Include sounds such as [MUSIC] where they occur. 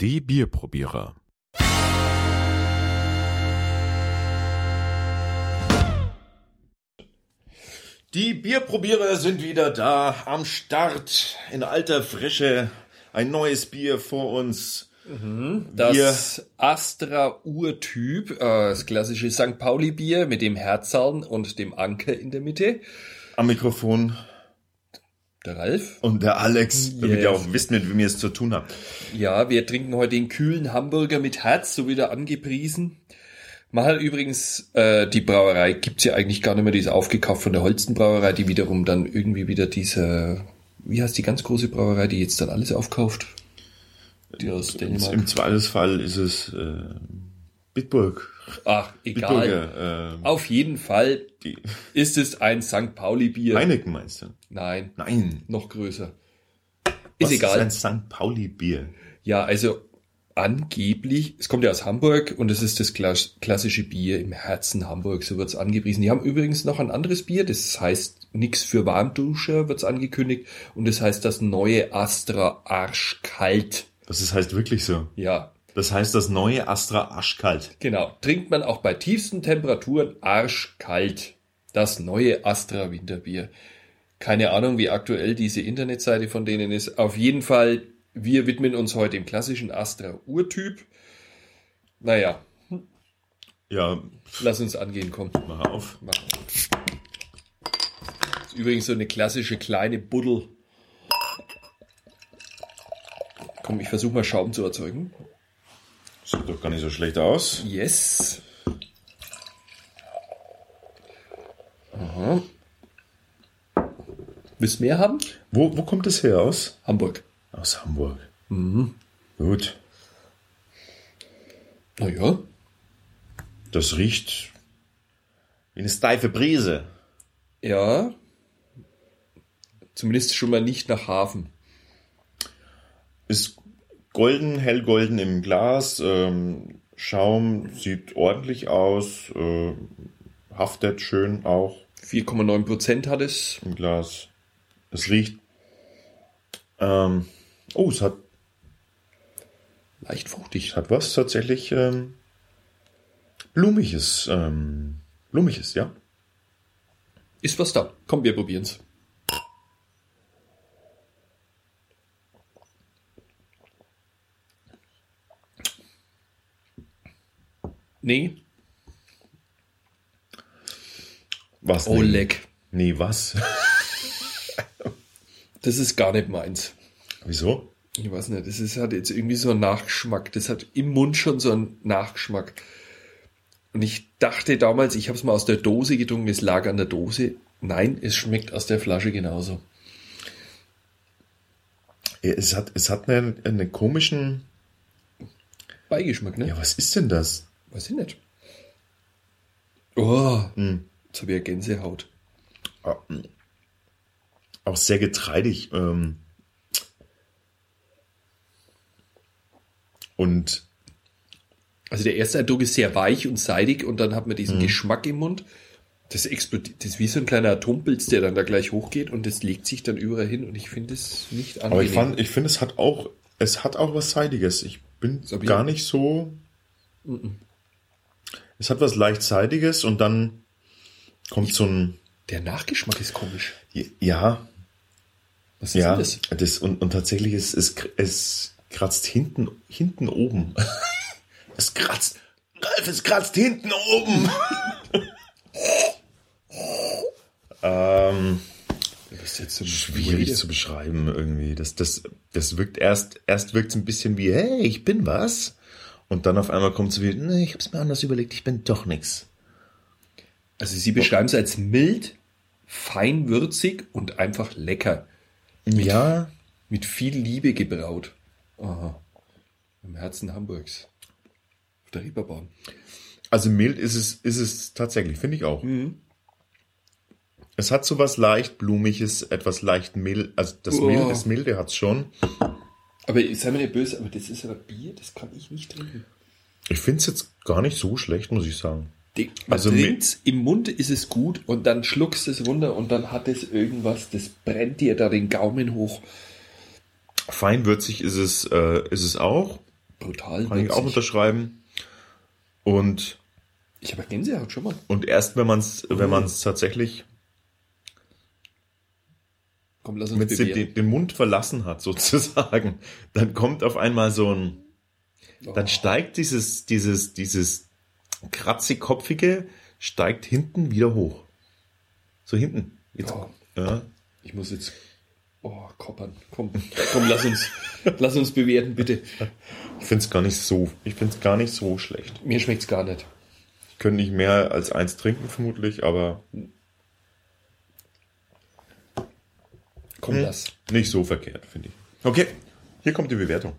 Die Bierprobierer. Die Bierprobierer sind wieder da, am Start, in alter Frische. Ein neues Bier vor uns. Das Astra Urtyp, äh, das klassische St. Pauli Bier mit dem Herzallen und dem Anker in der Mitte. Am Mikrofon Der Ralf. und der Alex, damit Yes. ihr auch wisst, mit wem ihr es zu tun habt. Ja, wir trinken heute den kühlen Hamburger mit Herz, so wieder angepriesen. Mal übrigens, äh, die Brauerei gibt's ja eigentlich gar nicht mehr, die ist aufgekauft von der Holsten Brauerei, die wiederum dann irgendwie wieder diese, wie heißt die ganz große Brauerei, die jetzt dann alles aufkauft? Die aus Dänemark. Im Zweifelsfall ist es äh, Bitburg. Ach, egal. Bitburger. Äh, Auf jeden Fall die ist es ein St. Pauli Bier. Heineken meinst du? Nein, Nein. noch größer. Was Ist egal. Ist ein St. Pauli-Bier. Ja, also angeblich, es kommt ja aus Hamburg und es ist das Klas- klassische Bier im Herzen Hamburg, so wird's angepriesen. Die haben übrigens noch ein anderes Bier, das heißt nix für Warmduscher, wird's angekündigt und das heißt das neue Astra Arschkalt. Das ist, heißt wirklich so. Ja, Das heißt das neue Astra Aschkalt. genau. Trinkt man auch bei tiefsten Temperaturen arschkalt. Das neue Astra Winterbier. Keine Ahnung, wie aktuell diese Internetseite von denen ist. Auf jeden Fall, wir widmen uns heute dem klassischen Astra Urtyp. Naja, Ja, Lass uns angehen, komm. mach auf. Mach. Ist übrigens so eine klassische kleine Buddel. Komm, ich versuche mal Schaum zu erzeugen. Sieht doch gar nicht so schlecht aus. Yes. Aha. Willst du mehr haben? Wo, wo kommt es her aus? Hamburg. Aus Hamburg. Mhm. Gut. Naja. Das riecht wie eine steife Brise. Ja. Zumindest schon mal nicht nach Hafen. Ist golden, hellgolden im Glas. Ähm, Schaum sieht ordentlich aus. Äh, haftet schön auch 4,9 Prozent hat es. im Glas. Es riecht. Ähm, oh, es hat, Leicht fruchtig. es hat was tatsächlich ähm, blumiges. Ähm, blumiges, ja. Ist was da. Komm, wir probieren's. Nee. Was? Oh, denn? leck. Nee, was? [LAUGHS] Das ist gar nicht meins. Wieso? Ich weiß nicht, das ist, hat jetzt irgendwie so einen Nachgeschmack. Das hat im Mund schon so einen Nachgeschmack. Und ich dachte damals, ich habe es mal aus der Dose getrunken, es lag an der Dose. Nein, es schmeckt aus der Flasche genauso. Ja, Es hat, es hat einen, einen komischen. Beigeschmack, ne? Ja, was ist denn das? Weiß ich nicht. Oh, Hm. jetzt habe ich ja Gänsehaut. Ah, Auch sehr getreidig. Ähm, und Also der erste Eindruck ist sehr weich und seidig und dann hat man Mhm. diesen Geschmack im Mund. Das explodiert, das ist wie so ein kleiner Atompilz, der dann da gleich hochgeht und das legt sich dann überall hin und ich finde es nicht angenehm. aber ich fand, ich finde, es hat auch, es hat auch was Seidiges. Ich bin gar nicht so. Es hat was leicht Seidiges und dann kommt so ein, der Nachgeschmack ist komisch. ja, Was ist ja, das? das und, und tatsächlich ist es, es kratzt hinten, hinten oben. [LAUGHS] es kratzt, Ralf, es kratzt hinten oben. [LAUGHS] ähm, Das ist jetzt so schwierig zu beschreiben irgendwie. Das, das, das wirkt erst, erst wirkt es ein bisschen wie, hey, ich bin was. Und dann auf einmal kommt es wie, nee, ich hab's mir anders überlegt, ich bin doch nix. Also sie beschreiben es als mild, feinwürzig und einfach lecker. Ja, Mit viel Liebe gebraut. Aha. Im Herzen Hamburgs. Auf der Reeperbahn. also mild ist es, ist es tatsächlich, finde ich auch. Es hat so was leicht blumiges, etwas leicht mild, also das Oh. Milde, das Milde hat's schon. Aber sei mir nicht böse, aber das ist aber Bier, das kann ich nicht trinken. Ich finde es jetzt gar nicht so schlecht, muss ich sagen. Die, man Also trinkt's, im Mund ist es gut und dann schluckst es runter und dann hat es irgendwas, das brennt dir da den Gaumen hoch. Feinwürzig ist es, äh, ist es auch. Brutal. Kann ich auch unterschreiben. Und, Ich habe Gänsehaut schon mal. und erst wenn man es wenn man's tatsächlich Komm, lass uns mit den, den, den Mund verlassen hat, [LAUGHS] sozusagen, dann kommt auf einmal so ein, dann Oh. steigt dieses, dieses, dieses kratzig-kopfige, steigt hinten wieder hoch. So hinten. Jetzt, Oh. ja. Ich muss jetzt. Oh, koppern. Komm, komm, lass uns, [LAUGHS] lass uns bewerten, bitte. Ich finde es gar nicht so, ich finde es gar nicht so schlecht. Mir schmeckt's gar nicht. Ich könnte nicht mehr als eins trinken, vermutlich, aber Komm, Hm. lass. nicht so verkehrt, finde ich. Okay, hier kommt die Bewertung.